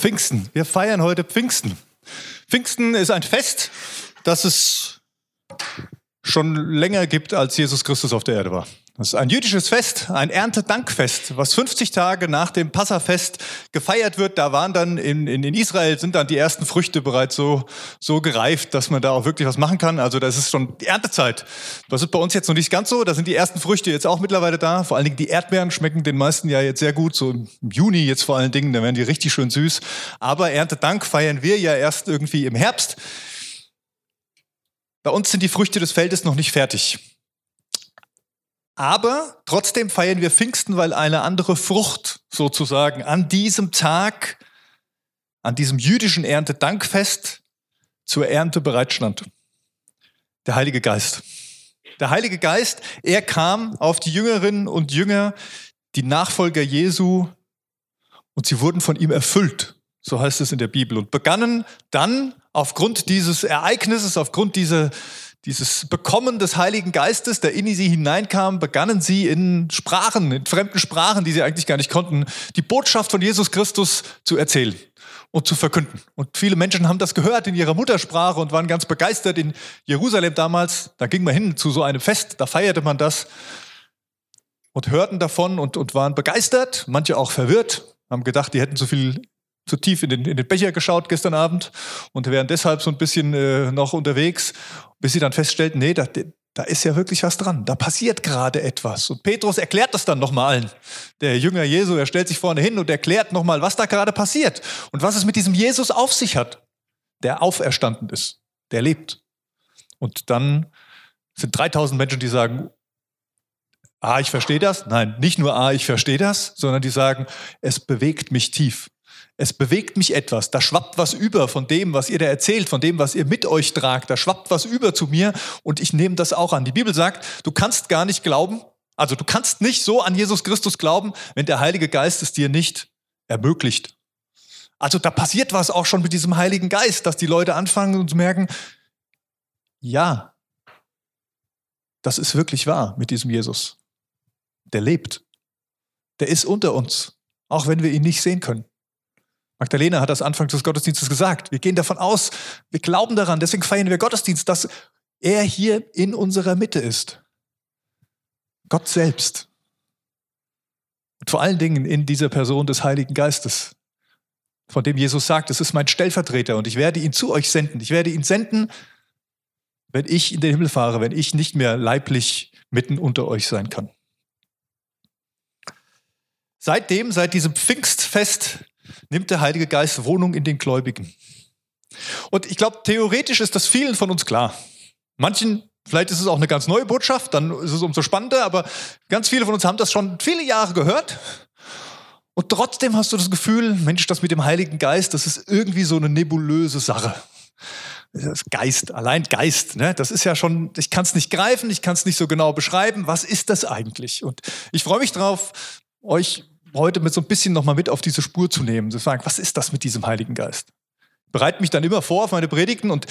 Pfingsten. Wir feiern heute Pfingsten. Pfingsten ist ein Fest, das es schon länger gibt, als Jesus Christus auf der Erde war. Das ist ein jüdisches Fest, ein Erntedankfest, was 50 Tage nach dem Passafest gefeiert wird. Da waren dann in, in, in Israel sind dann die ersten Früchte bereits so, so gereift, dass man da auch wirklich was machen kann. Also das ist schon die Erntezeit. Das ist bei uns jetzt noch nicht ganz so. Da sind die ersten Früchte jetzt auch mittlerweile da. Vor allen Dingen die Erdbeeren schmecken den meisten ja jetzt sehr gut. So im Juni jetzt vor allen Dingen, da werden die richtig schön süß. Aber Erntedank feiern wir ja erst irgendwie im Herbst. Bei uns sind die Früchte des Feldes noch nicht fertig. Aber trotzdem feiern wir Pfingsten, weil eine andere Frucht sozusagen an diesem Tag, an diesem jüdischen Erntedankfest zur Ernte bereitstand. Der Heilige Geist. Der Heilige Geist, er kam auf die Jüngerinnen und Jünger, die Nachfolger Jesu, und sie wurden von ihm erfüllt. So heißt es in der Bibel. Und begannen dann aufgrund dieses Ereignisses, aufgrund dieser, dieses Bekommen des Heiligen Geistes, der in sie hineinkam, begannen sie in Sprachen, in fremden Sprachen, die sie eigentlich gar nicht konnten, die Botschaft von Jesus Christus zu erzählen und zu verkünden. Und viele Menschen haben das gehört in ihrer Muttersprache und waren ganz begeistert in Jerusalem damals. Da ging man hin zu so einem Fest, da feierte man das und hörten davon und, und waren begeistert, manche auch verwirrt, haben gedacht, die hätten zu viel zu tief in den, in den Becher geschaut gestern Abend und wären deshalb so ein bisschen äh, noch unterwegs, bis sie dann feststellten, nee, da, da ist ja wirklich was dran. Da passiert gerade etwas. Und Petrus erklärt das dann nochmal allen. Der Jünger Jesu, er stellt sich vorne hin und erklärt nochmal, was da gerade passiert und was es mit diesem Jesus auf sich hat, der auferstanden ist, der lebt. Und dann sind 3000 Menschen, die sagen, ah, ich verstehe das. Nein, nicht nur ah, ich verstehe das, sondern die sagen, es bewegt mich tief. Es bewegt mich etwas, da schwappt was über von dem, was ihr da erzählt, von dem, was ihr mit euch tragt, da schwappt was über zu mir und ich nehme das auch an. Die Bibel sagt, du kannst gar nicht glauben, also du kannst nicht so an Jesus Christus glauben, wenn der Heilige Geist es dir nicht ermöglicht. Also da passiert was auch schon mit diesem Heiligen Geist, dass die Leute anfangen und merken, ja, das ist wirklich wahr mit diesem Jesus. Der lebt. Der ist unter uns, auch wenn wir ihn nicht sehen können. Magdalena hat das Anfang des Gottesdienstes gesagt. Wir gehen davon aus, wir glauben daran, deswegen feiern wir Gottesdienst, dass er hier in unserer Mitte ist. Gott selbst. Und vor allen Dingen in dieser Person des Heiligen Geistes, von dem Jesus sagt, es ist mein Stellvertreter und ich werde ihn zu euch senden. Ich werde ihn senden, wenn ich in den Himmel fahre, wenn ich nicht mehr leiblich mitten unter euch sein kann. Seitdem, seit diesem Pfingstfest, nimmt der Heilige Geist Wohnung in den Gläubigen. Und ich glaube, theoretisch ist das vielen von uns klar. Manchen, vielleicht ist es auch eine ganz neue Botschaft, dann ist es umso spannender, aber ganz viele von uns haben das schon viele Jahre gehört. Und trotzdem hast du das Gefühl, Mensch, das mit dem Heiligen Geist, das ist irgendwie so eine nebulöse Sache. Das Geist, allein Geist, ne? das ist ja schon, ich kann es nicht greifen, ich kann es nicht so genau beschreiben. Was ist das eigentlich? Und ich freue mich drauf, euch heute mit so ein bisschen nochmal mit auf diese Spur zu nehmen. Zu fragen, was ist das mit diesem Heiligen Geist? Ich bereite mich dann immer vor auf meine Predigten und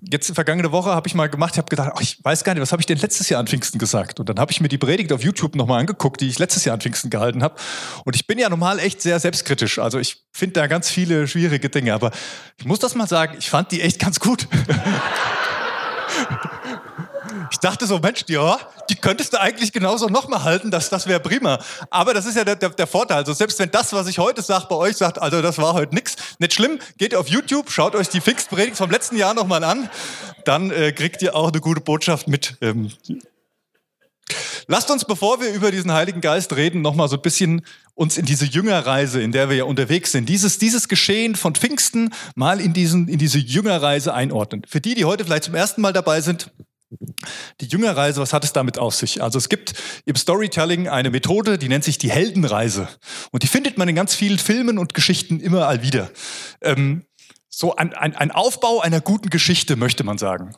jetzt vergangene Woche habe ich mal gemacht, ich habe gedacht, ach, ich weiß gar nicht, was habe ich denn letztes Jahr an Pfingsten gesagt? Und dann habe ich mir die Predigt auf YouTube nochmal angeguckt, die ich letztes Jahr an Pfingsten gehalten habe. Und ich bin ja normal echt sehr selbstkritisch. Also ich finde da ganz viele schwierige Dinge. Aber ich muss das mal sagen, ich fand die echt ganz gut. Ich dachte so, Mensch, ja, die könntest du eigentlich genauso nochmal halten, das, das wäre prima. Aber das ist ja der, der, der Vorteil. Also selbst wenn das, was ich heute sage, bei euch sagt, also das war heute nix, nicht schlimm, geht auf YouTube, schaut euch die Fixpredigt vom letzten Jahr nochmal an, dann äh, kriegt ihr auch eine gute Botschaft mit. Ähm, Lasst uns, bevor wir über diesen Heiligen Geist reden, nochmal so ein bisschen uns in diese Jüngerreise, in der wir ja unterwegs sind, dieses, dieses Geschehen von Pfingsten mal in, diesen, in diese Jüngerreise einordnen. Für die, die heute vielleicht zum ersten Mal dabei sind, die Jüngerreise, was hat es damit auf sich? Also es gibt im Storytelling eine Methode, die nennt sich die Heldenreise. Und die findet man in ganz vielen Filmen und Geschichten immer all wieder. Ähm, so ein, ein, ein Aufbau einer guten Geschichte, möchte man sagen.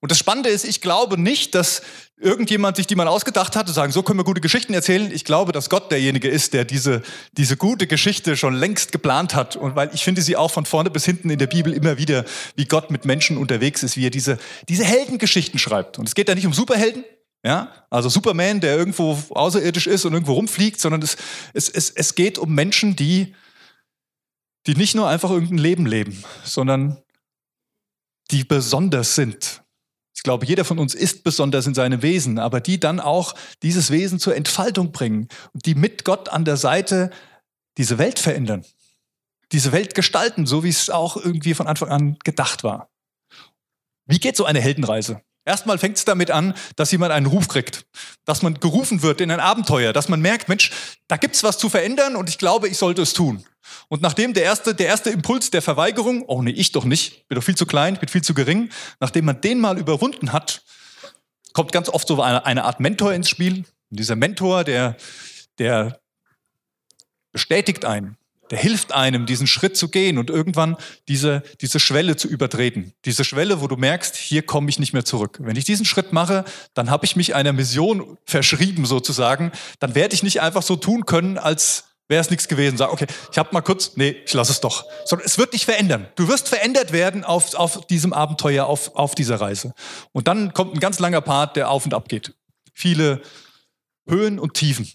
Und das Spannende ist, ich glaube nicht, dass irgendjemand sich die mal ausgedacht hat, zu sagen, so können wir gute Geschichten erzählen. Ich glaube, dass Gott derjenige ist, der diese, diese gute Geschichte schon längst geplant hat. Und weil ich finde sie auch von vorne bis hinten in der Bibel immer wieder, wie Gott mit Menschen unterwegs ist, wie er diese, diese Heldengeschichten schreibt. Und es geht da nicht um Superhelden, ja, also Superman, der irgendwo außerirdisch ist und irgendwo rumfliegt, sondern es, es, es, es geht um Menschen, die die nicht nur einfach irgendein Leben leben, sondern die besonders sind. Ich glaube, jeder von uns ist besonders in seinem Wesen, aber die dann auch dieses Wesen zur Entfaltung bringen und die mit Gott an der Seite diese Welt verändern, diese Welt gestalten, so wie es auch irgendwie von Anfang an gedacht war. Wie geht so eine Heldenreise? Erstmal fängt es damit an, dass jemand einen Ruf kriegt, dass man gerufen wird in ein Abenteuer, dass man merkt, Mensch, da gibt's was zu verändern und ich glaube, ich sollte es tun. Und nachdem der erste, der erste Impuls der Verweigerung, oh nee, ich doch nicht, bin doch viel zu klein, bin viel zu gering, nachdem man den mal überwunden hat, kommt ganz oft so eine, eine Art Mentor ins Spiel. Und dieser Mentor, der, der bestätigt einen, der hilft einem, diesen Schritt zu gehen und irgendwann diese, diese Schwelle zu übertreten. Diese Schwelle, wo du merkst, hier komme ich nicht mehr zurück. Wenn ich diesen Schritt mache, dann habe ich mich einer Mission verschrieben sozusagen. Dann werde ich nicht einfach so tun können, als wäre es nichts gewesen. Sag, okay, ich habe mal kurz, nee, ich lasse es doch. Sondern es wird dich verändern. Du wirst verändert werden auf, auf diesem Abenteuer, auf, auf dieser Reise. Und dann kommt ein ganz langer Part, der auf und ab geht. Viele Höhen und Tiefen.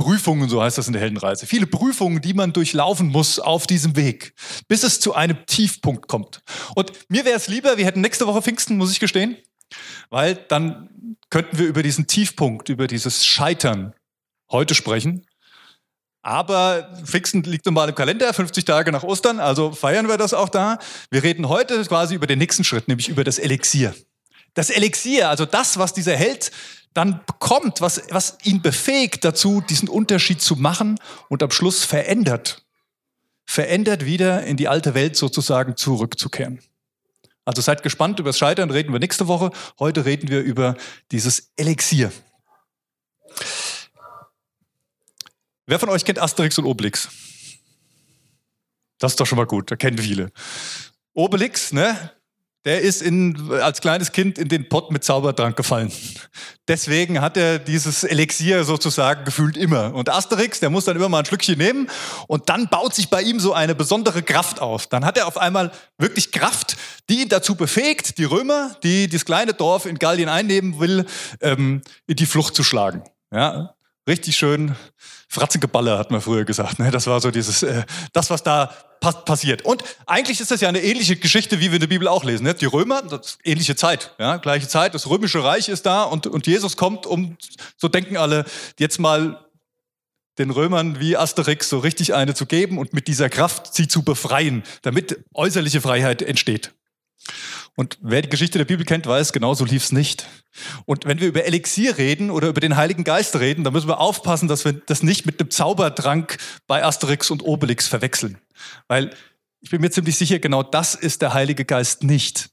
Prüfungen, so heißt das in der Heldenreise. Viele Prüfungen, die man durchlaufen muss auf diesem Weg, bis es zu einem Tiefpunkt kommt. Und mir wäre es lieber, wir hätten nächste Woche Pfingsten, muss ich gestehen, weil dann könnten wir über diesen Tiefpunkt, über dieses Scheitern heute sprechen. Aber Pfingsten liegt nun mal im Kalender, 50 Tage nach Ostern, also feiern wir das auch da. Wir reden heute quasi über den nächsten Schritt, nämlich über das Elixier. Das Elixier, also das, was dieser Held dann bekommt, was, was ihn befähigt dazu, diesen Unterschied zu machen und am Schluss verändert, verändert wieder in die alte Welt sozusagen zurückzukehren. Also seid gespannt, über das Scheitern reden wir nächste Woche. Heute reden wir über dieses Elixier. Wer von euch kennt Asterix und Obelix? Das ist doch schon mal gut, da kennen viele. Obelix, ne? Der ist in, als kleines Kind in den Pott mit Zaubertrank gefallen. Deswegen hat er dieses Elixier sozusagen gefühlt immer. Und Asterix, der muss dann immer mal ein Schlückchen nehmen und dann baut sich bei ihm so eine besondere Kraft auf. Dann hat er auf einmal wirklich Kraft, die ihn dazu befähigt, die Römer, die das kleine Dorf in Gallien einnehmen will, ähm, in die Flucht zu schlagen. Ja, richtig schön Fratzengeballer, hat man früher gesagt. Ne? Das war so dieses, äh, das, was da passiert. Und eigentlich ist das ja eine ähnliche Geschichte, wie wir in der Bibel auch lesen. Ne? Die Römer, ähnliche Zeit, ja, gleiche Zeit, das römische Reich ist da und, und Jesus kommt, um, so denken alle, jetzt mal den Römern wie Asterix so richtig eine zu geben und mit dieser Kraft sie zu befreien, damit äußerliche Freiheit entsteht. Und wer die Geschichte der Bibel kennt, weiß, genau so lief es nicht. Und wenn wir über Elixier reden oder über den Heiligen Geist reden, dann müssen wir aufpassen, dass wir das nicht mit einem Zaubertrank bei Asterix und Obelix verwechseln. Weil ich bin mir ziemlich sicher, genau das ist der Heilige Geist nicht.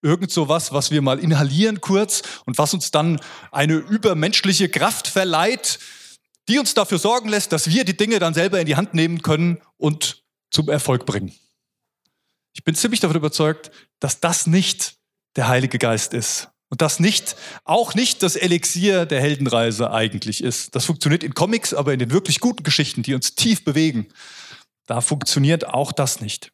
Irgend sowas, was wir mal inhalieren kurz und was uns dann eine übermenschliche Kraft verleiht, die uns dafür sorgen lässt, dass wir die Dinge dann selber in die Hand nehmen können und zum Erfolg bringen. Ich bin ziemlich davon überzeugt, dass das nicht der Heilige Geist ist. Und das nicht, auch nicht das Elixier der Heldenreise eigentlich ist. Das funktioniert in Comics, aber in den wirklich guten Geschichten, die uns tief bewegen, da funktioniert auch das nicht.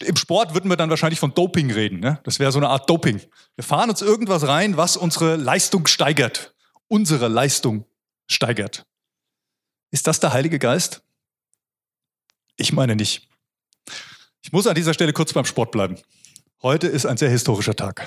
Im Sport würden wir dann wahrscheinlich von Doping reden. Ne? Das wäre so eine Art Doping. Wir fahren uns irgendwas rein, was unsere Leistung steigert. Unsere Leistung steigert. Ist das der Heilige Geist? Ich meine nicht. Ich muss an dieser Stelle kurz beim Sport bleiben. Heute ist ein sehr historischer Tag.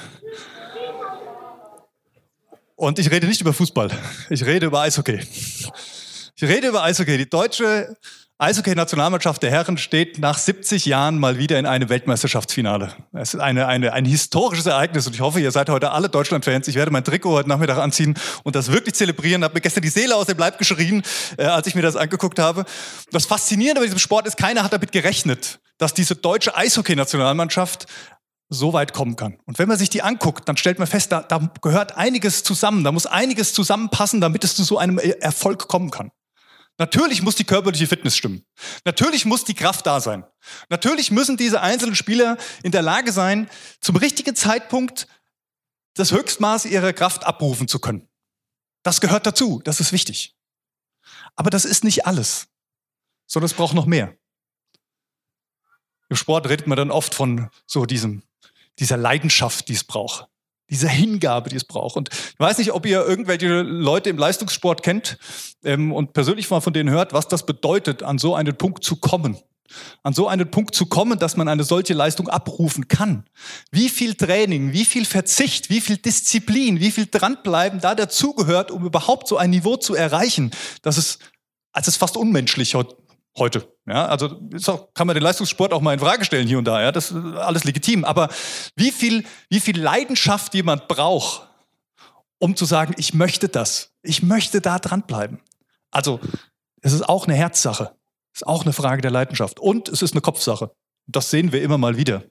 Und ich rede nicht über Fußball. Ich rede über Eishockey. Ich rede über Eishockey. Die deutsche Eishockey-Nationalmannschaft der Herren steht nach 70 Jahren mal wieder in einem Weltmeisterschaftsfinale. Es ist eine, eine, ein historisches Ereignis und ich hoffe, ihr seid heute alle Deutschland-Fans. Ich werde mein Trikot heute Nachmittag anziehen und das wirklich zelebrieren. Habe mir gestern die Seele aus dem Leib geschrien, äh, als ich mir das angeguckt habe. Das Faszinierende bei diesem Sport ist, keiner hat damit gerechnet, dass diese deutsche Eishockey-Nationalmannschaft so weit kommen kann. Und wenn man sich die anguckt, dann stellt man fest, da, da gehört einiges zusammen, da muss einiges zusammenpassen, damit es zu so einem Erfolg kommen kann. Natürlich muss die körperliche Fitness stimmen. Natürlich muss die Kraft da sein. Natürlich müssen diese einzelnen Spieler in der Lage sein, zum richtigen Zeitpunkt das Höchstmaß ihrer Kraft abrufen zu können. Das gehört dazu, das ist wichtig. Aber das ist nicht alles, sondern es braucht noch mehr. Im Sport redet man dann oft von so diesem, dieser Leidenschaft, die es braucht diese Hingabe, die es braucht. Und ich weiß nicht, ob ihr irgendwelche Leute im Leistungssport kennt ähm, und persönlich mal von denen hört, was das bedeutet, an so einen Punkt zu kommen. an so einen Punkt zu kommen, dass man eine solche Leistung abrufen kann. Wie viel Training, wie viel Verzicht, wie viel Disziplin, wie viel Dranbleiben da dazugehört, um überhaupt so ein Niveau zu erreichen, dass es, als es fast unmenschlich heute. Ja, also auch, kann man den Leistungssport auch mal in Frage stellen hier und da. Ja, das ist alles legitim. Aber wie viel, wie viel Leidenschaft jemand braucht, um zu sagen, ich möchte das, ich möchte da dranbleiben. Also es ist auch eine Herzsache. Ist auch eine Frage der Leidenschaft. Und es ist eine Kopfsache. Das sehen wir immer mal wieder.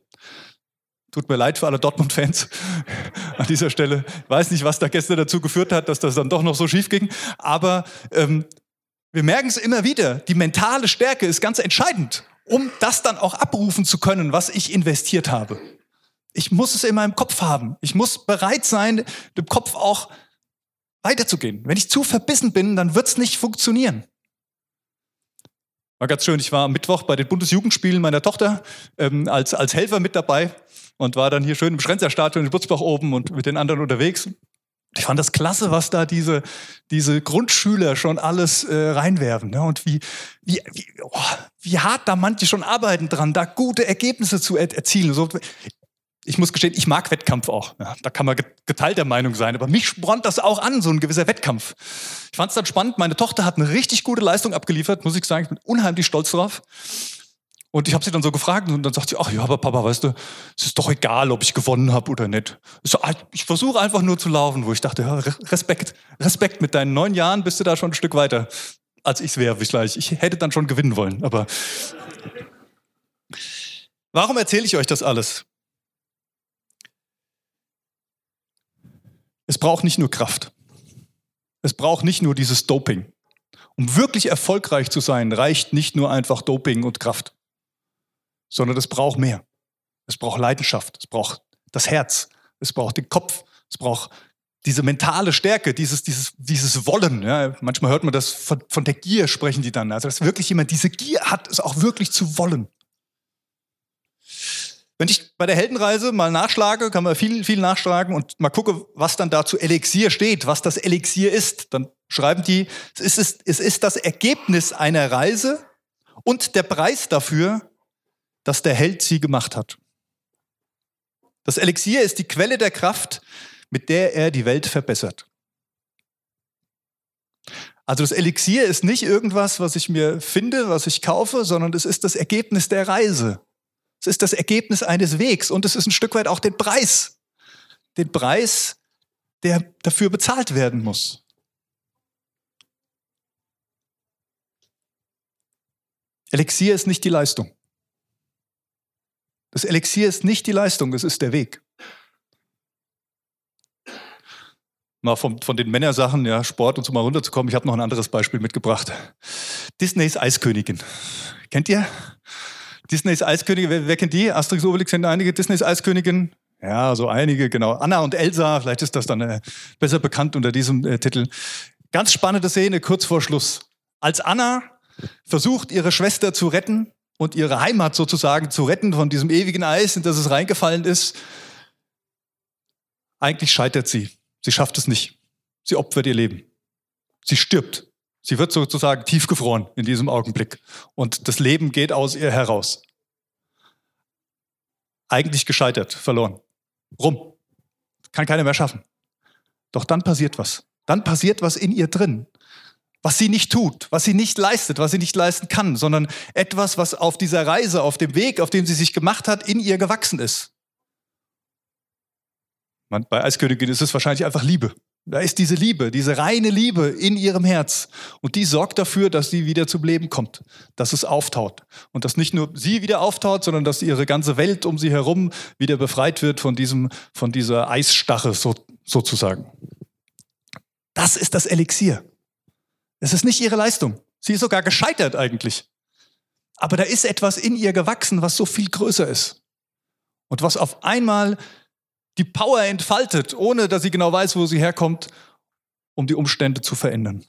Tut mir leid für alle Dortmund-Fans an dieser Stelle. Ich weiß nicht, was da gestern dazu geführt hat, dass das dann doch noch so schief ging. Aber ähm, wir merken es immer wieder. Die mentale Stärke ist ganz entscheidend, um das dann auch abrufen zu können, was ich investiert habe. Ich muss es in meinem Kopf haben. Ich muss bereit sein, dem Kopf auch weiterzugehen. Wenn ich zu verbissen bin, dann wird es nicht funktionieren. War ganz schön. Ich war am Mittwoch bei den Bundesjugendspielen meiner Tochter ähm, als, als Helfer mit dabei und war dann hier schön im Schrenzerstadion in Butzbach oben und mit den anderen unterwegs. Ich fand das klasse, was da diese, diese Grundschüler schon alles äh, reinwerfen. Ne? Und wie, wie, wie, oh, wie hart da manche schon arbeiten dran, da gute Ergebnisse zu er erzielen. So, ich muss gestehen, ich mag Wettkampf auch. Ja, da kann man geteilter Meinung sein. Aber mich spornt das auch an, so ein gewisser Wettkampf. Ich fand es dann spannend. Meine Tochter hat eine richtig gute Leistung abgeliefert, muss ich sagen. Ich bin unheimlich stolz drauf. Und ich habe sie dann so gefragt und dann sagt sie, ach ja, aber Papa, weißt du, es ist doch egal, ob ich gewonnen habe oder nicht. So, ah, ich versuche einfach nur zu laufen, wo ich dachte, ja, Respekt, Respekt, mit deinen neun Jahren bist du da schon ein Stück weiter, als ich es wäre vielleicht. Ich hätte dann schon gewinnen wollen, aber warum erzähle ich euch das alles? Es braucht nicht nur Kraft. Es braucht nicht nur dieses Doping. Um wirklich erfolgreich zu sein, reicht nicht nur einfach Doping und Kraft, sondern es braucht mehr. Es braucht Leidenschaft, es braucht das Herz, es braucht den Kopf, es braucht diese mentale Stärke, dieses, dieses, dieses Wollen. Ja. Manchmal hört man das von, von der Gier sprechen die dann. Also dass wirklich jemand diese Gier hat, es auch wirklich zu wollen. Wenn ich bei der Heldenreise mal nachschlage, kann man viel, viel nachschlagen und mal gucke, was dann da zu Elixier steht, was das Elixier ist, dann schreiben die, es ist, es ist das Ergebnis einer Reise und der Preis dafür, dass der Held sie gemacht hat. Das Elixier ist die Quelle der Kraft, mit der er die Welt verbessert. Also das Elixier ist nicht irgendwas, was ich mir finde, was ich kaufe, sondern es ist das Ergebnis der Reise. Es ist das Ergebnis eines Wegs und es ist ein Stück weit auch den Preis. Den Preis, der dafür bezahlt werden muss. Elixier ist nicht die Leistung. Das Elixier ist nicht die Leistung, es ist der Weg. Mal von, von den Männersachen, ja, Sport und so mal runterzukommen, ich habe noch ein anderes Beispiel mitgebracht. Disneys Eiskönigin. Kennt ihr? Disneys Eiskönigin, wer, wer kennt die? Asterix Obelix sind einige Disneys Eiskönigin. Ja, so einige, genau. Anna und Elsa, vielleicht ist das dann äh, besser bekannt unter diesem äh, Titel. Ganz spannende Szene kurz vor Schluss. Als Anna versucht, ihre Schwester zu retten und ihre Heimat sozusagen zu retten von diesem ewigen Eis, in das es reingefallen ist, eigentlich scheitert sie. Sie schafft es nicht. Sie opfert ihr Leben. Sie stirbt. Sie wird sozusagen tiefgefroren in diesem Augenblick und das Leben geht aus ihr heraus. Eigentlich gescheitert, verloren. Rum. Kann keiner mehr schaffen. Doch dann passiert was. Dann passiert was in ihr drin, was sie nicht tut, was sie nicht leistet, was sie nicht leisten kann, sondern etwas, was auf dieser Reise, auf dem Weg, auf dem sie sich gemacht hat, in ihr gewachsen ist. bei Eiskönigin ist es wahrscheinlich einfach Liebe. Da ist diese Liebe, diese reine Liebe in ihrem Herz. Und die sorgt dafür, dass sie wieder zum Leben kommt, dass es auftaut. Und dass nicht nur sie wieder auftaut, sondern dass ihre ganze Welt um sie herum wieder befreit wird von, diesem, von dieser Eisstache so, sozusagen. Das ist das Elixier. Es ist nicht ihre Leistung. Sie ist sogar gescheitert eigentlich. Aber da ist etwas in ihr gewachsen, was so viel größer ist. Und was auf einmal die Power entfaltet, ohne dass sie genau weiß, wo sie herkommt, um die Umstände zu verändern.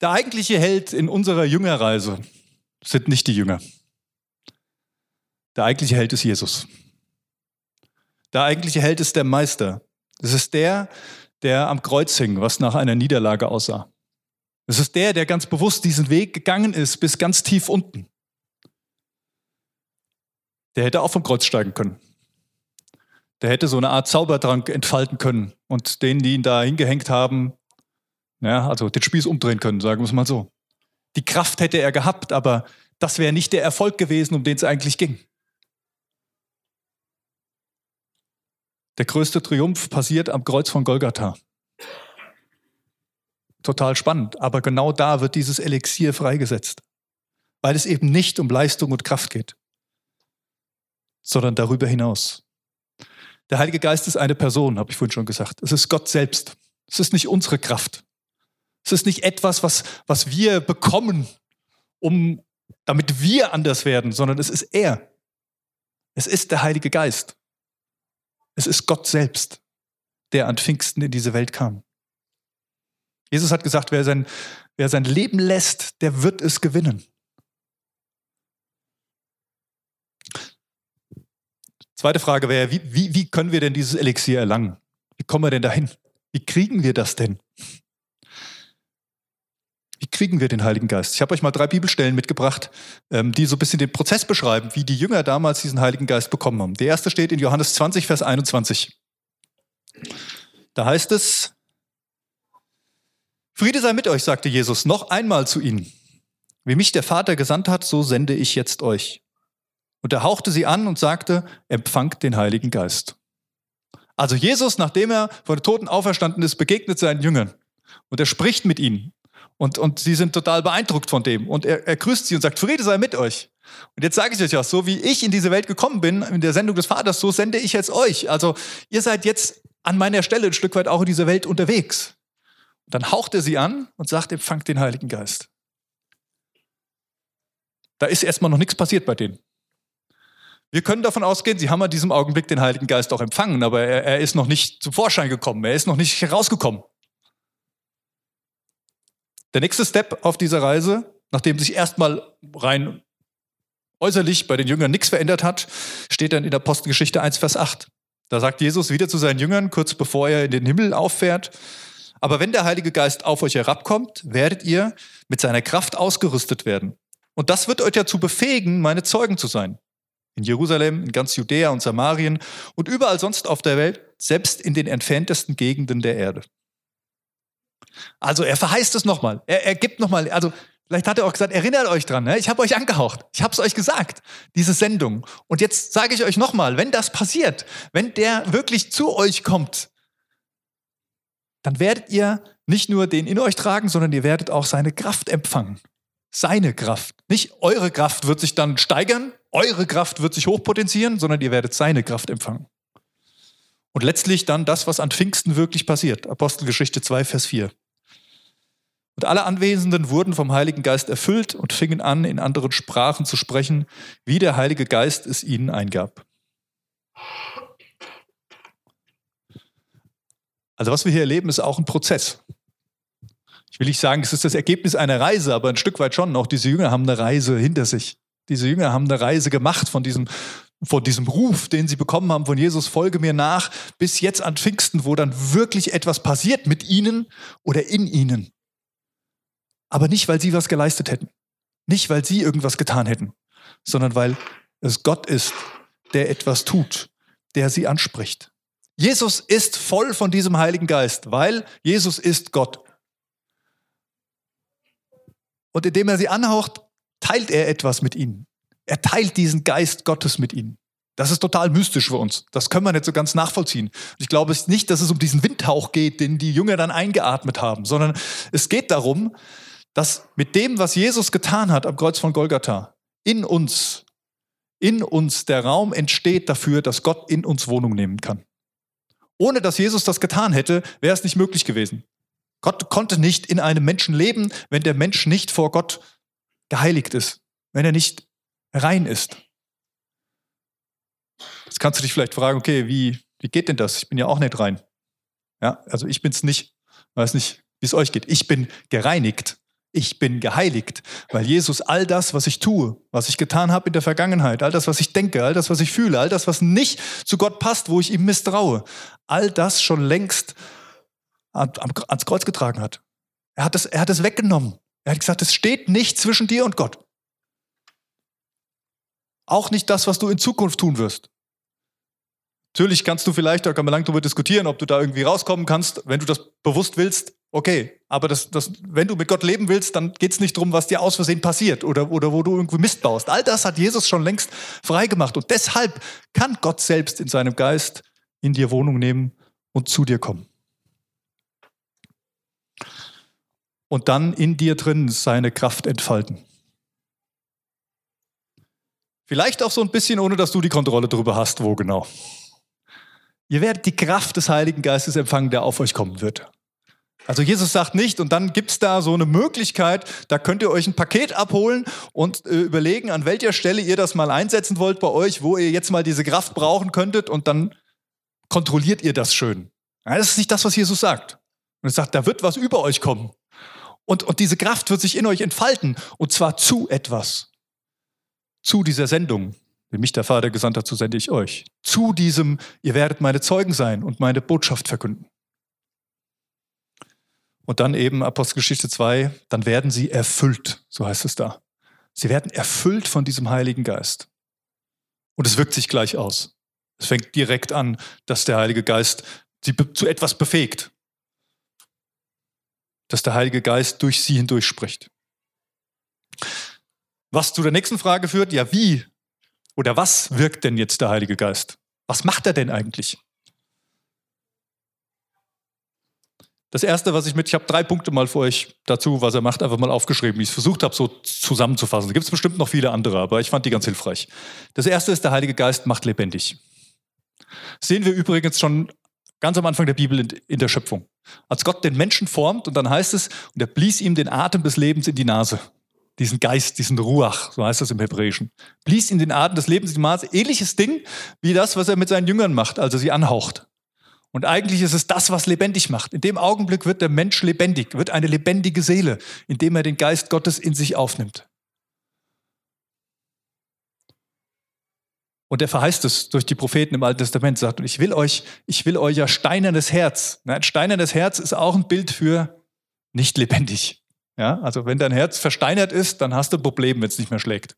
Der eigentliche Held in unserer Jüngerreise sind nicht die Jünger. Der eigentliche Held ist Jesus. Der eigentliche Held ist der Meister. Es ist der, der am Kreuz hing, was nach einer Niederlage aussah. Es ist der, der ganz bewusst diesen Weg gegangen ist bis ganz tief unten. Der hätte auch vom Kreuz steigen können. Der hätte so eine Art Zaubertrank entfalten können und denen, die ihn da hingehängt haben, ja, also den Spieß umdrehen können, sagen wir es mal so. Die Kraft hätte er gehabt, aber das wäre nicht der Erfolg gewesen, um den es eigentlich ging. Der größte Triumph passiert am Kreuz von Golgatha. Total spannend, aber genau da wird dieses Elixier freigesetzt, weil es eben nicht um Leistung und Kraft geht, sondern darüber hinaus. Der Heilige Geist ist eine Person, habe ich vorhin schon gesagt. Es ist Gott selbst. Es ist nicht unsere Kraft. Es ist nicht etwas, was, was wir bekommen, um, damit wir anders werden, sondern es ist er. Es ist der Heilige Geist. Es ist Gott selbst, der an Pfingsten in diese Welt kam. Jesus hat gesagt, wer sein, wer sein Leben lässt, der wird es gewinnen. Zweite Frage wäre, wie, wie, wie können wir denn dieses Elixier erlangen? Wie kommen wir denn dahin? Wie kriegen wir das denn? Wie kriegen wir den Heiligen Geist? Ich habe euch mal drei Bibelstellen mitgebracht, ähm, die so ein bisschen den Prozess beschreiben, wie die Jünger damals diesen Heiligen Geist bekommen haben. Der erste steht in Johannes 20, Vers 21. Da heißt es, Friede sei mit euch, sagte Jesus noch einmal zu ihnen. Wie mich der Vater gesandt hat, so sende ich jetzt euch. Und er hauchte sie an und sagte, empfangt den Heiligen Geist. Also Jesus, nachdem er von den Toten auferstanden ist, begegnet seinen Jüngern und er spricht mit ihnen. Und, und sie sind total beeindruckt von dem. Und er, er grüßt sie und sagt, Friede sei mit euch. Und jetzt sage ich euch ja, so wie ich in diese Welt gekommen bin, in der Sendung des Vaters, so sende ich jetzt euch. Also ihr seid jetzt an meiner Stelle ein Stück weit auch in dieser Welt unterwegs. Dann haucht er sie an und sagt, empfangt den Heiligen Geist. Da ist erstmal noch nichts passiert bei denen. Wir können davon ausgehen, sie haben an diesem Augenblick den Heiligen Geist auch empfangen, aber er, er ist noch nicht zum Vorschein gekommen, er ist noch nicht herausgekommen. Der nächste Step auf dieser Reise, nachdem sich erstmal rein äußerlich bei den Jüngern nichts verändert hat, steht dann in der Apostelgeschichte 1, Vers 8. Da sagt Jesus wieder zu seinen Jüngern, kurz bevor er in den Himmel auffährt, aber wenn der Heilige Geist auf euch herabkommt, werdet ihr mit seiner Kraft ausgerüstet werden. Und das wird euch dazu befähigen, meine Zeugen zu sein. In Jerusalem, in ganz Judäa und Samarien und überall sonst auf der Welt, selbst in den entferntesten Gegenden der Erde. Also er verheißt es nochmal. Er, er gibt nochmal, also vielleicht hat er auch gesagt, erinnert euch dran, ne? ich habe euch angehaucht. Ich habe es euch gesagt, diese Sendung. Und jetzt sage ich euch nochmal, wenn das passiert, wenn der wirklich zu euch kommt, dann werdet ihr nicht nur den in euch tragen, sondern ihr werdet auch seine Kraft empfangen. Seine Kraft. Nicht eure Kraft wird sich dann steigern, eure Kraft wird sich hochpotenzieren, sondern ihr werdet seine Kraft empfangen. Und letztlich dann das, was an Pfingsten wirklich passiert. Apostelgeschichte 2, Vers 4. Und alle Anwesenden wurden vom Heiligen Geist erfüllt und fingen an, in anderen Sprachen zu sprechen, wie der Heilige Geist es ihnen eingab. Also was wir hier erleben, ist auch ein Prozess. Ich will nicht sagen, es ist das Ergebnis einer Reise, aber ein Stück weit schon. Auch diese Jünger haben eine Reise hinter sich. Diese Jünger haben eine Reise gemacht von diesem von diesem Ruf, den sie bekommen haben von Jesus, folge mir nach, bis jetzt an Pfingsten, wo dann wirklich etwas passiert mit ihnen oder in ihnen. Aber nicht, weil sie was geleistet hätten. Nicht, weil sie irgendwas getan hätten, sondern weil es Gott ist, der etwas tut, der sie anspricht. Jesus ist voll von diesem Heiligen Geist, weil Jesus ist Gott. Und indem er sie anhaucht, teilt er etwas mit ihnen. Er teilt diesen Geist Gottes mit ihnen. Das ist total mystisch für uns. Das können wir nicht so ganz nachvollziehen. ich glaube nicht, dass es um diesen Windhauch geht, den die Jünger dann eingeatmet haben, sondern es geht darum, dass mit dem, was Jesus getan hat am Kreuz von Golgatha, in uns, in uns der Raum entsteht dafür, dass Gott in uns Wohnung nehmen kann. Ohne dass Jesus das getan hätte, wäre es nicht möglich gewesen. Gott konnte nicht in einem Menschen leben, wenn der Mensch nicht vor Gott geheiligt ist, wenn er nicht rein ist. Jetzt kannst du dich vielleicht fragen, okay, wie, wie geht denn das? Ich bin ja auch nicht rein. Ja, also ich bin es nicht. Weiß nicht, wie es euch geht. Ich bin gereinigt. Ich bin geheiligt, weil Jesus all das, was ich tue, was ich getan habe in der Vergangenheit, all das, was ich denke, all das, was ich fühle, all das, was nicht zu Gott passt, wo ich ihm misstraue, all das schon längst ans Kreuz getragen hat. Er hat es, er hat es weggenommen. Er hat gesagt, es steht nicht zwischen dir und Gott. Auch nicht das, was du in Zukunft tun wirst. Natürlich kannst du vielleicht, da kann man lange darüber diskutieren, ob du da irgendwie rauskommen kannst, wenn du das bewusst willst, okay. Aber das, das, wenn du mit Gott leben willst, dann geht es nicht darum, was dir aus Versehen passiert oder, oder wo du irgendwie Mist baust. All das hat Jesus schon längst freigemacht. Und deshalb kann Gott selbst in seinem Geist in dir Wohnung nehmen und zu dir kommen. Und dann in dir drin seine Kraft entfalten. Vielleicht auch so ein bisschen, ohne dass du die Kontrolle darüber hast, wo genau. Ihr werdet die Kraft des Heiligen Geistes empfangen, der auf euch kommen wird. Also Jesus sagt nicht, und dann gibt es da so eine Möglichkeit, da könnt ihr euch ein Paket abholen und äh, überlegen, an welcher Stelle ihr das mal einsetzen wollt bei euch, wo ihr jetzt mal diese Kraft brauchen könntet und dann kontrolliert ihr das schön. Ja, das ist nicht das, was Jesus sagt. Und er sagt, da wird was über euch kommen. Und, und diese Kraft wird sich in euch entfalten, und zwar zu etwas. Zu dieser Sendung, wie mich der Vater gesandt hat, so sende ich euch. Zu diesem, ihr werdet meine Zeugen sein und meine Botschaft verkünden. Und dann eben Apostelgeschichte 2, dann werden sie erfüllt, so heißt es da. Sie werden erfüllt von diesem Heiligen Geist. Und es wirkt sich gleich aus. Es fängt direkt an, dass der Heilige Geist sie zu etwas befähigt. Dass der Heilige Geist durch sie hindurch spricht. Was zu der nächsten Frage führt, ja, wie oder was wirkt denn jetzt der Heilige Geist? Was macht er denn eigentlich? Das erste, was ich mit, ich habe drei Punkte mal für euch dazu, was er macht, einfach mal aufgeschrieben, wie ich es versucht habe, so zusammenzufassen. Da gibt es bestimmt noch viele andere, aber ich fand die ganz hilfreich. Das erste ist, der Heilige Geist macht lebendig. sehen wir übrigens schon ganz am Anfang der Bibel in, in der Schöpfung. Als Gott den Menschen formt und dann heißt es, und er blies ihm den Atem des Lebens in die Nase diesen Geist, diesen Ruach, so heißt das im Hebräischen. Blies in den Atem des Lebens in die Maße. Ähnliches Ding wie das, was er mit seinen Jüngern macht, also sie anhaucht. Und eigentlich ist es das, was lebendig macht. In dem Augenblick wird der Mensch lebendig, wird eine lebendige Seele, indem er den Geist Gottes in sich aufnimmt. Und er verheißt es durch die Propheten im Alten Testament, sagt, und ich will euch, ich will euer steinernes Herz. Ein steinernes Herz ist auch ein Bild für nicht lebendig. Ja, also wenn dein Herz versteinert ist, dann hast du ein Problem, wenn es nicht mehr schlägt.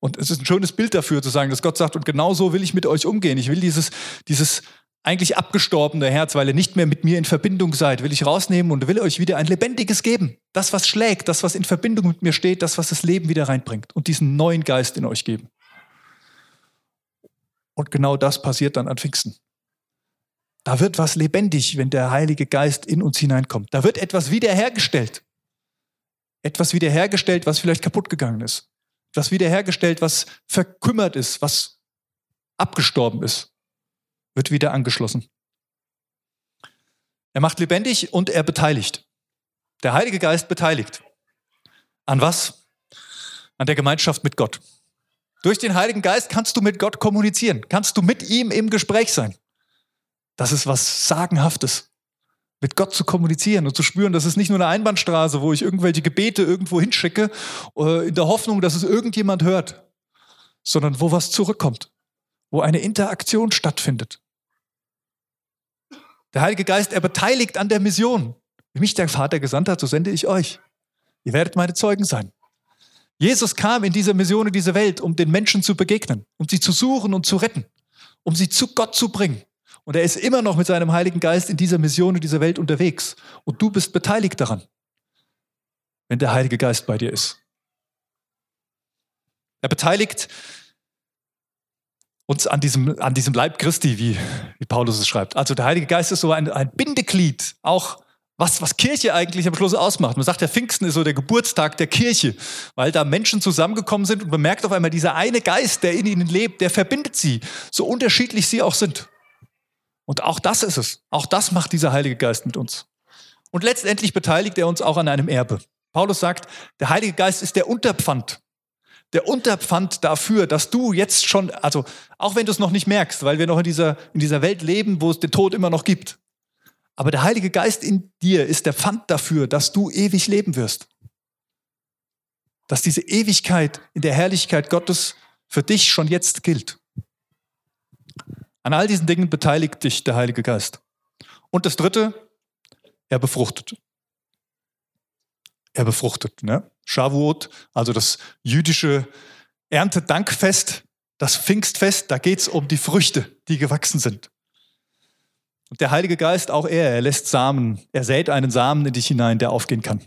Und es ist ein schönes Bild dafür zu sagen, dass Gott sagt, und genau so will ich mit euch umgehen. Ich will dieses, dieses eigentlich abgestorbene Herz, weil ihr nicht mehr mit mir in Verbindung seid, will ich rausnehmen und will euch wieder ein lebendiges geben. Das, was schlägt, das, was in Verbindung mit mir steht, das, was das Leben wieder reinbringt und diesen neuen Geist in euch geben. Und genau das passiert dann an Pfingsten. Da wird was lebendig, wenn der Heilige Geist in uns hineinkommt. Da wird etwas wiederhergestellt etwas wiederhergestellt, was vielleicht kaputt gegangen ist. Etwas wiederhergestellt, was verkümmert ist, was abgestorben ist, wird wieder angeschlossen. Er macht lebendig und er beteiligt. Der Heilige Geist beteiligt. An was? An der Gemeinschaft mit Gott. Durch den Heiligen Geist kannst du mit Gott kommunizieren, kannst du mit ihm im Gespräch sein. Das ist was Sagenhaftes mit Gott zu kommunizieren und zu spüren, das ist nicht nur eine Einbahnstraße, wo ich irgendwelche Gebete irgendwo hinschicke, äh, in der Hoffnung, dass es irgendjemand hört, sondern wo was zurückkommt, wo eine Interaktion stattfindet. Der Heilige Geist, er beteiligt an der Mission. Wie mich der Vater gesandt hat, so sende ich euch. Ihr werdet meine Zeugen sein. Jesus kam in dieser Mission in diese Welt, um den Menschen zu begegnen, um sie zu suchen und zu retten, um sie zu Gott zu bringen. Und er ist immer noch mit seinem Heiligen Geist in dieser Mission, in dieser Welt unterwegs. Und du bist beteiligt daran, wenn der Heilige Geist bei dir ist. Er beteiligt uns an diesem, an diesem Leib Christi, wie, wie Paulus es schreibt. Also der Heilige Geist ist so ein, ein Bindeglied, auch was, was Kirche eigentlich am Schluss ausmacht. Man sagt, der Pfingsten ist so der Geburtstag der Kirche, weil da Menschen zusammengekommen sind und man merkt auf einmal, dieser eine Geist, der in ihnen lebt, der verbindet sie, so unterschiedlich sie auch sind. Und auch das ist es. Auch das macht dieser Heilige Geist mit uns. Und letztendlich beteiligt er uns auch an einem Erbe. Paulus sagt, der Heilige Geist ist der Unterpfand. Der Unterpfand dafür, dass du jetzt schon, also auch wenn du es noch nicht merkst, weil wir noch in dieser, in dieser Welt leben, wo es den Tod immer noch gibt. Aber der Heilige Geist in dir ist der Pfand dafür, dass du ewig leben wirst. Dass diese Ewigkeit in der Herrlichkeit Gottes für dich schon jetzt gilt. An all diesen Dingen beteiligt dich der Heilige Geist. Und das Dritte, er befruchtet. Er befruchtet. Ne? Shavuot, also das jüdische Erntedankfest, Das Pfingstfest, da geht es um die Früchte, die gewachsen sind. Und der Heilige Geist, auch er, er lässt Samen, er sät einen Samen in dich hinein, der aufgehen kann.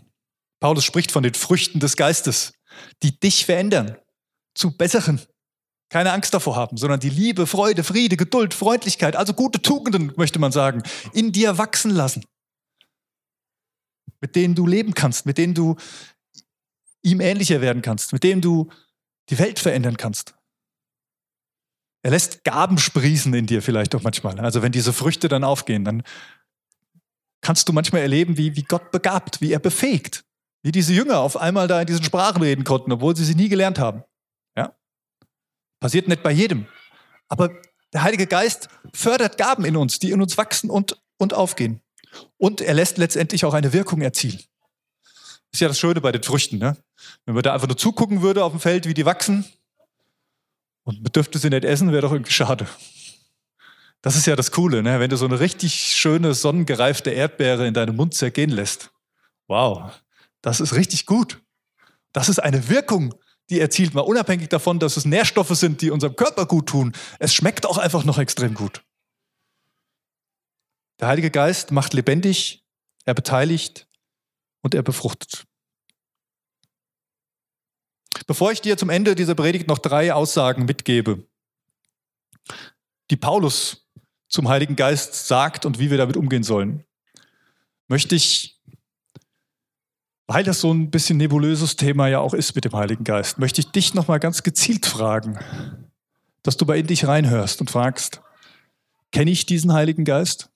Paulus spricht von den Früchten des Geistes, die dich verändern zu besseren. Keine Angst davor haben, sondern die Liebe, Freude, Friede, Geduld, Freundlichkeit, also gute Tugenden, möchte man sagen, in dir wachsen lassen. Mit denen du leben kannst, mit denen du ihm ähnlicher werden kannst, mit denen du die Welt verändern kannst. Er lässt Gaben sprießen in dir vielleicht auch manchmal. Also wenn diese Früchte dann aufgehen, dann kannst du manchmal erleben, wie, wie Gott begabt, wie er befähigt. Wie diese Jünger auf einmal da in diesen Sprachen reden konnten, obwohl sie sie nie gelernt haben. Ja? Passiert nicht bei jedem. Aber der Heilige Geist fördert Gaben in uns, die in uns wachsen und, und aufgehen. Und er lässt letztendlich auch eine Wirkung erzielen. Das ist ja das Schöne bei den Früchten. Ne? Wenn man da einfach nur zugucken würde auf dem Feld, wie die wachsen, und man dürfte sie nicht essen, wäre doch irgendwie schade. Das ist ja das Coole, ne? wenn du so eine richtig schöne, sonnengereifte Erdbeere in deinem Mund zergehen lässt. Wow, das ist richtig gut. Das ist eine Wirkung, die erzielt man, unabhängig davon, dass es Nährstoffe sind, die unserem Körper gut tun. Es schmeckt auch einfach noch extrem gut. Der Heilige Geist macht lebendig, er beteiligt und er befruchtet. Bevor ich dir zum Ende dieser Predigt noch drei Aussagen mitgebe, die Paulus zum Heiligen Geist sagt und wie wir damit umgehen sollen, möchte ich, weil das so ein bisschen nebulöses Thema ja auch ist mit dem Heiligen Geist, möchte ich dich nochmal ganz gezielt fragen, dass du bei in dich reinhörst und fragst, kenne ich diesen Heiligen Geist?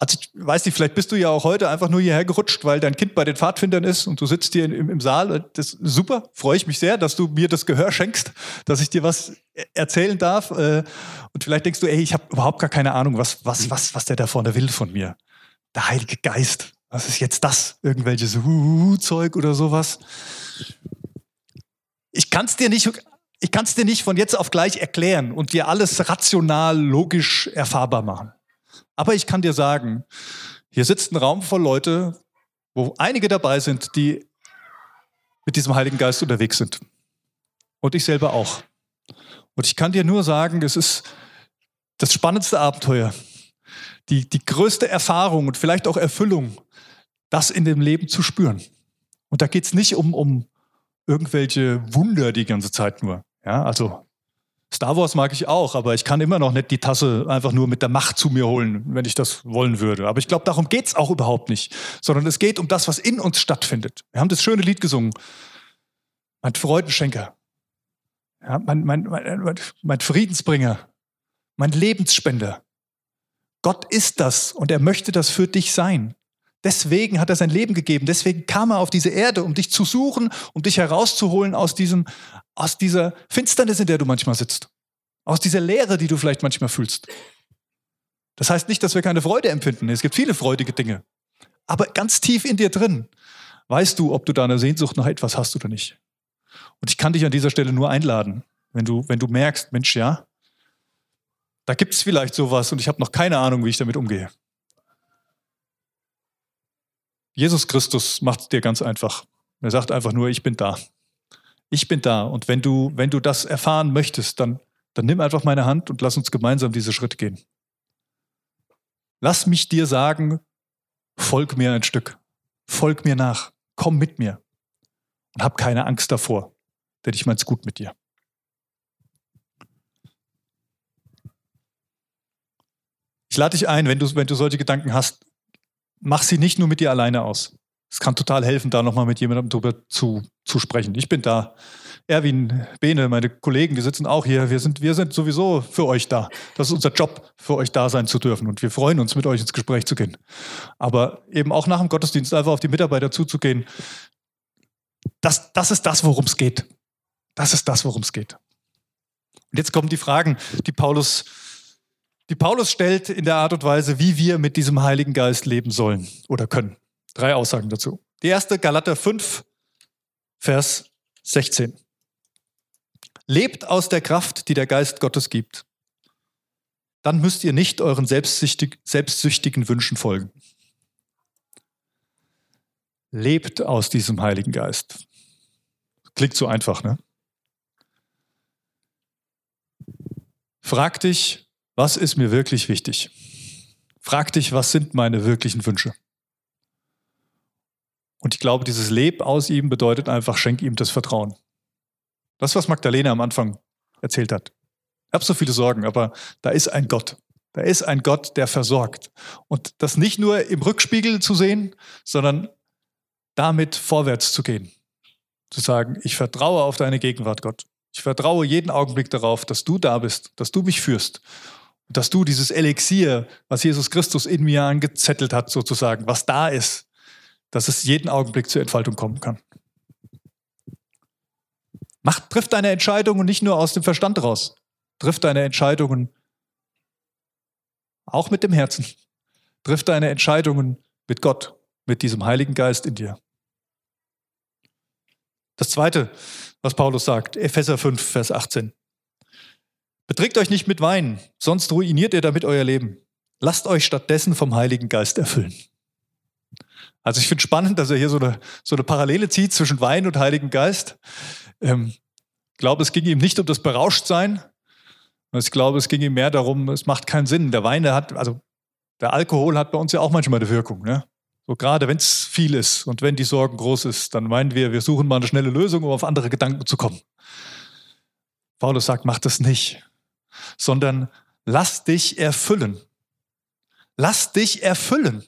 Also ich weiß nicht, vielleicht bist du ja auch heute einfach nur hierher gerutscht, weil dein Kind bei den Pfadfindern ist und du sitzt hier im, im Saal. Das ist super, freue ich mich sehr, dass du mir das Gehör schenkst, dass ich dir was erzählen darf. Äh, und vielleicht denkst du, ey, ich habe überhaupt gar keine Ahnung, was, was, was, was der da vorne will von mir. Der Heilige Geist. Was ist jetzt das? Irgendwelches Hu-Zeug oder sowas? Ich kann es dir nicht ich kann es dir nicht von jetzt auf gleich erklären und dir alles rational, logisch erfahrbar machen. Aber ich kann dir sagen, hier sitzt ein Raum voll Leute, wo einige dabei sind, die mit diesem Heiligen Geist unterwegs sind. Und ich selber auch. Und ich kann dir nur sagen, es ist das spannendste Abenteuer, die, die größte Erfahrung und vielleicht auch Erfüllung, das in dem Leben zu spüren. Und da geht es nicht um, um irgendwelche Wunder die ganze Zeit nur. Ja, also Star Wars mag ich auch, aber ich kann immer noch nicht die Tasse einfach nur mit der Macht zu mir holen, wenn ich das wollen würde. Aber ich glaube, darum geht es auch überhaupt nicht, sondern es geht um das, was in uns stattfindet. Wir haben das schöne Lied gesungen. Mein Freudenschenker, ja, mein, mein, mein, mein Friedensbringer, mein Lebensspender. Gott ist das und er möchte das für dich sein. Deswegen hat er sein Leben gegeben. Deswegen kam er auf diese Erde, um dich zu suchen, um dich herauszuholen aus diesem, aus dieser Finsternis, in der du manchmal sitzt. Aus dieser Leere, die du vielleicht manchmal fühlst. Das heißt nicht, dass wir keine Freude empfinden. Es gibt viele freudige Dinge. Aber ganz tief in dir drin weißt du, ob du da eine Sehnsucht nach etwas hast oder nicht. Und ich kann dich an dieser Stelle nur einladen, wenn du, wenn du merkst, Mensch, ja, da gibt es vielleicht sowas und ich habe noch keine Ahnung, wie ich damit umgehe. Jesus Christus macht es dir ganz einfach. Er sagt einfach nur, ich bin da. Ich bin da. Und wenn du, wenn du das erfahren möchtest, dann, dann nimm einfach meine Hand und lass uns gemeinsam diese Schritte gehen. Lass mich dir sagen, folg mir ein Stück. Folg mir nach. Komm mit mir. Und hab keine Angst davor, denn ich mein's gut mit dir. Ich lade dich ein, wenn du, wenn du solche Gedanken hast, mach sie nicht nur mit dir alleine aus. Es kann total helfen, da nochmal mit jemandem drüber zu, zu sprechen. Ich bin da. Erwin, Bene, meine Kollegen, die sitzen auch hier. Wir sind, wir sind sowieso für euch da. Das ist unser Job, für euch da sein zu dürfen. Und wir freuen uns, mit euch ins Gespräch zu gehen. Aber eben auch nach dem Gottesdienst einfach auf die Mitarbeiter zuzugehen. Das, das ist das, worum es geht. Das ist das, worum es geht. Und jetzt kommen die Fragen, die Paulus die Paulus stellt in der Art und Weise, wie wir mit diesem Heiligen Geist leben sollen oder können drei Aussagen dazu. Die erste, Galater 5, Vers 16. Lebt aus der Kraft, die der Geist Gottes gibt. Dann müsst ihr nicht euren selbstsüchtig, selbstsüchtigen Wünschen folgen. Lebt aus diesem Heiligen Geist. Klingt so einfach, ne? Frag dich, was ist mir wirklich wichtig? Frag dich, was sind meine wirklichen Wünsche? Und ich glaube, dieses Leb aus ihm bedeutet einfach, schenk ihm das Vertrauen. Das, was Magdalena am Anfang erzählt hat. Ich habe so viele Sorgen, aber da ist ein Gott. Da ist ein Gott, der versorgt. Und das nicht nur im Rückspiegel zu sehen, sondern damit vorwärts zu gehen. Zu sagen, ich vertraue auf deine Gegenwart, Gott. Ich vertraue jeden Augenblick darauf, dass du da bist, dass du mich führst. Und dass du dieses Elixier, was Jesus Christus in mir angezettelt hat, sozusagen, was da ist, dass es jeden Augenblick zur Entfaltung kommen kann. Mach, triff deine Entscheidungen nicht nur aus dem Verstand raus. Triff deine Entscheidungen auch mit dem Herzen. Triff deine Entscheidungen mit Gott, mit diesem Heiligen Geist in dir. Das zweite, was Paulus sagt, Epheser 5, Vers 18. Beträgt euch nicht mit Wein, sonst ruiniert ihr damit euer Leben. Lasst euch stattdessen vom Heiligen Geist erfüllen. Also ich finde spannend, dass er hier so eine, so eine Parallele zieht zwischen Wein und Heiligen Geist. Ähm, ich glaube, es ging ihm nicht um das Berauschtsein. Ich glaube, es ging ihm mehr darum, es macht keinen Sinn. Der Wein, der hat, also der Alkohol hat bei uns ja auch manchmal eine Wirkung. Ne? So gerade wenn es viel ist und wenn die Sorgen groß ist, dann meinen wir, wir suchen mal eine schnelle Lösung, um auf andere Gedanken zu kommen. Paulus sagt, mach das nicht, sondern lass dich erfüllen. Lass dich erfüllen.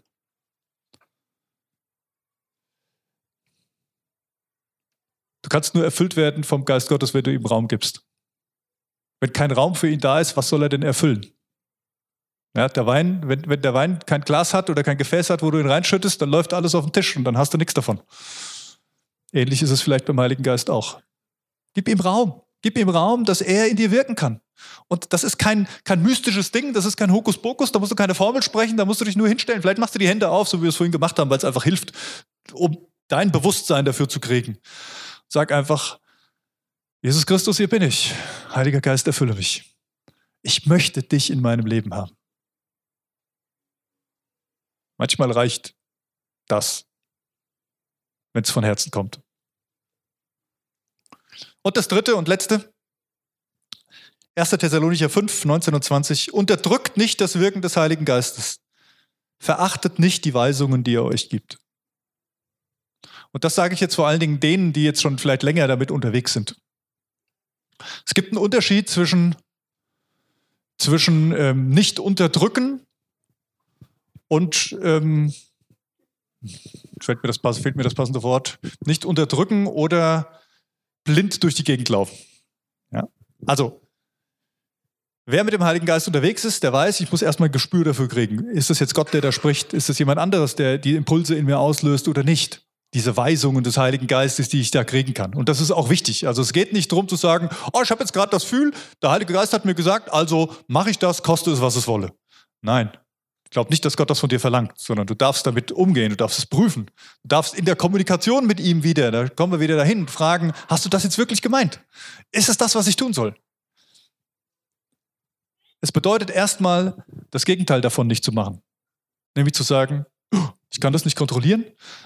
Kannst nur erfüllt werden vom Geist Gottes, wenn du ihm Raum gibst. Wenn kein Raum für ihn da ist, was soll er denn erfüllen? Ja, der Wein, wenn, wenn der Wein kein Glas hat oder kein Gefäß hat, wo du ihn reinschüttest, dann läuft alles auf den Tisch und dann hast du nichts davon. Ähnlich ist es vielleicht beim Heiligen Geist auch. Gib ihm Raum. Gib ihm Raum, dass er in dir wirken kann. Und das ist kein, kein mystisches Ding, das ist kein Hokuspokus, da musst du keine Formel sprechen, da musst du dich nur hinstellen. Vielleicht machst du die Hände auf, so wie wir es vorhin gemacht haben, weil es einfach hilft, um dein Bewusstsein dafür zu kriegen. Sag einfach, Jesus Christus, hier bin ich. Heiliger Geist, erfülle mich. Ich möchte dich in meinem Leben haben. Manchmal reicht das, wenn es von Herzen kommt. Und das dritte und letzte, 1. Thessalonicher 5, 19 und 20, unterdrückt nicht das Wirken des Heiligen Geistes. Verachtet nicht die Weisungen, die er euch gibt. Und das sage ich jetzt vor allen Dingen denen, die jetzt schon vielleicht länger damit unterwegs sind. Es gibt einen Unterschied zwischen, zwischen ähm, nicht unterdrücken und ähm, fällt, mir das, fehlt mir das passende Wort, nicht unterdrücken oder blind durch die Gegend laufen. Ja? Also, wer mit dem Heiligen Geist unterwegs ist, der weiß, ich muss erstmal ein Gespür dafür kriegen. Ist das jetzt Gott, der da spricht? Ist das jemand anderes, der die Impulse in mir auslöst oder nicht? Diese Weisungen des Heiligen Geistes, die ich da kriegen kann. Und das ist auch wichtig. Also es geht nicht darum zu sagen, oh, ich habe jetzt gerade das Gefühl, der Heilige Geist hat mir gesagt, also mache ich das, koste es, was es wolle. Nein, ich glaube nicht, dass Gott das von dir verlangt, sondern du darfst damit umgehen, du darfst es prüfen. Du darfst in der Kommunikation mit ihm wieder, da kommen wir wieder dahin, fragen, hast du das jetzt wirklich gemeint? Ist es das, was ich tun soll? Es bedeutet erstmal, das Gegenteil davon nicht zu machen. Nämlich zu sagen, ich kann das nicht kontrollieren.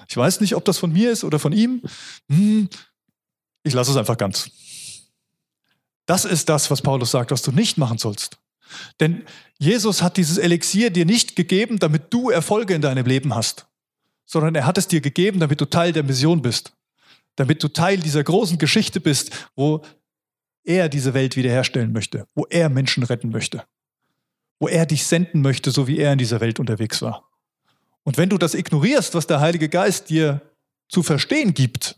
Ich weiß nicht, ob das von mir ist oder von ihm. Hm, ich lasse es einfach ganz. Das ist das, was Paulus sagt, was du nicht machen sollst. Denn Jesus hat dieses Elixier dir nicht gegeben, damit du Erfolge in deinem Leben hast, sondern er hat es dir gegeben, damit du Teil der Mission bist, damit du Teil dieser großen Geschichte bist, wo er diese Welt wiederherstellen möchte, wo er Menschen retten möchte, wo er dich senden möchte, so wie er in dieser Welt unterwegs war. Und wenn du das ignorierst, was der Heilige Geist dir zu verstehen gibt,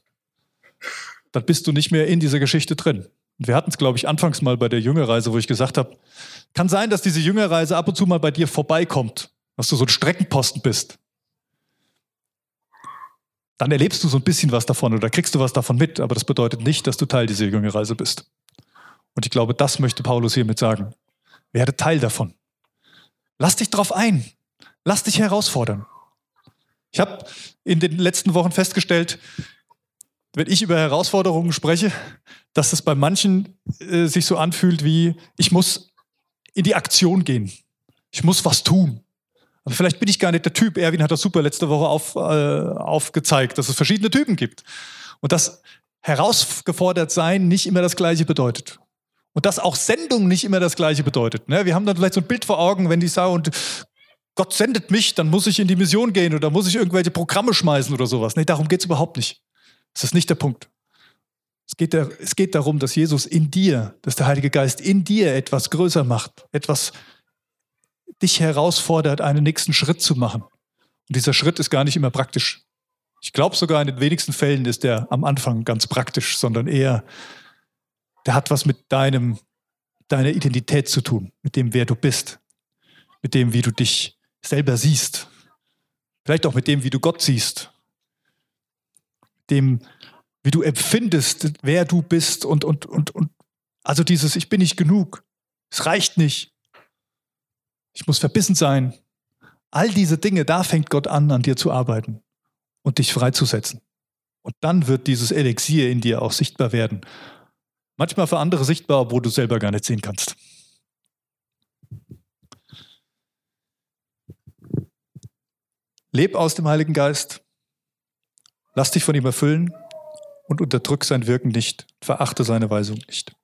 dann bist du nicht mehr in dieser Geschichte drin. Und wir hatten es, glaube ich, anfangs mal bei der Jüngerreise, wo ich gesagt habe, kann sein, dass diese Jüngerreise ab und zu mal bei dir vorbeikommt, dass du so ein Streckenposten bist. Dann erlebst du so ein bisschen was davon oder kriegst du was davon mit, aber das bedeutet nicht, dass du Teil dieser Jüngerreise bist. Und ich glaube, das möchte Paulus hiermit sagen. Werde Teil davon. Lass dich drauf ein. Lass dich herausfordern. Ich habe in den letzten Wochen festgestellt, wenn ich über Herausforderungen spreche, dass es bei manchen äh, sich so anfühlt wie, ich muss in die Aktion gehen. Ich muss was tun. Aber vielleicht bin ich gar nicht der Typ. Erwin hat das super letzte Woche auf, äh, aufgezeigt, dass es verschiedene Typen gibt. Und dass herausgefordert sein nicht immer das Gleiche bedeutet. Und dass auch Sendung nicht immer das Gleiche bedeutet. Ne? Wir haben dann vielleicht so ein Bild vor Augen, wenn die sagen, und Gott sendet mich, dann muss ich in die Mission gehen oder muss ich irgendwelche Programme schmeißen oder sowas. Nee, darum geht es überhaupt nicht. Das ist nicht der Punkt. Es geht, der, es geht darum, dass Jesus in dir, dass der Heilige Geist in dir etwas größer macht, etwas dich herausfordert, einen nächsten Schritt zu machen. Und dieser Schritt ist gar nicht immer praktisch. Ich glaube sogar in den wenigsten Fällen ist der am Anfang ganz praktisch, sondern eher, der hat was mit deinem, deiner Identität zu tun, mit dem, wer du bist, mit dem, wie du dich selber siehst, vielleicht auch mit dem, wie du Gott siehst, dem, wie du empfindest, wer du bist und, und, und, und also dieses, ich bin nicht genug, es reicht nicht, ich muss verbissen sein. All diese Dinge, da fängt Gott an, an dir zu arbeiten und dich freizusetzen. Und dann wird dieses Elixier in dir auch sichtbar werden. Manchmal für andere sichtbar, wo du selber gar nicht sehen kannst. Leb aus dem Heiligen Geist, lass dich von ihm erfüllen und unterdrück sein Wirken nicht, verachte seine Weisung nicht.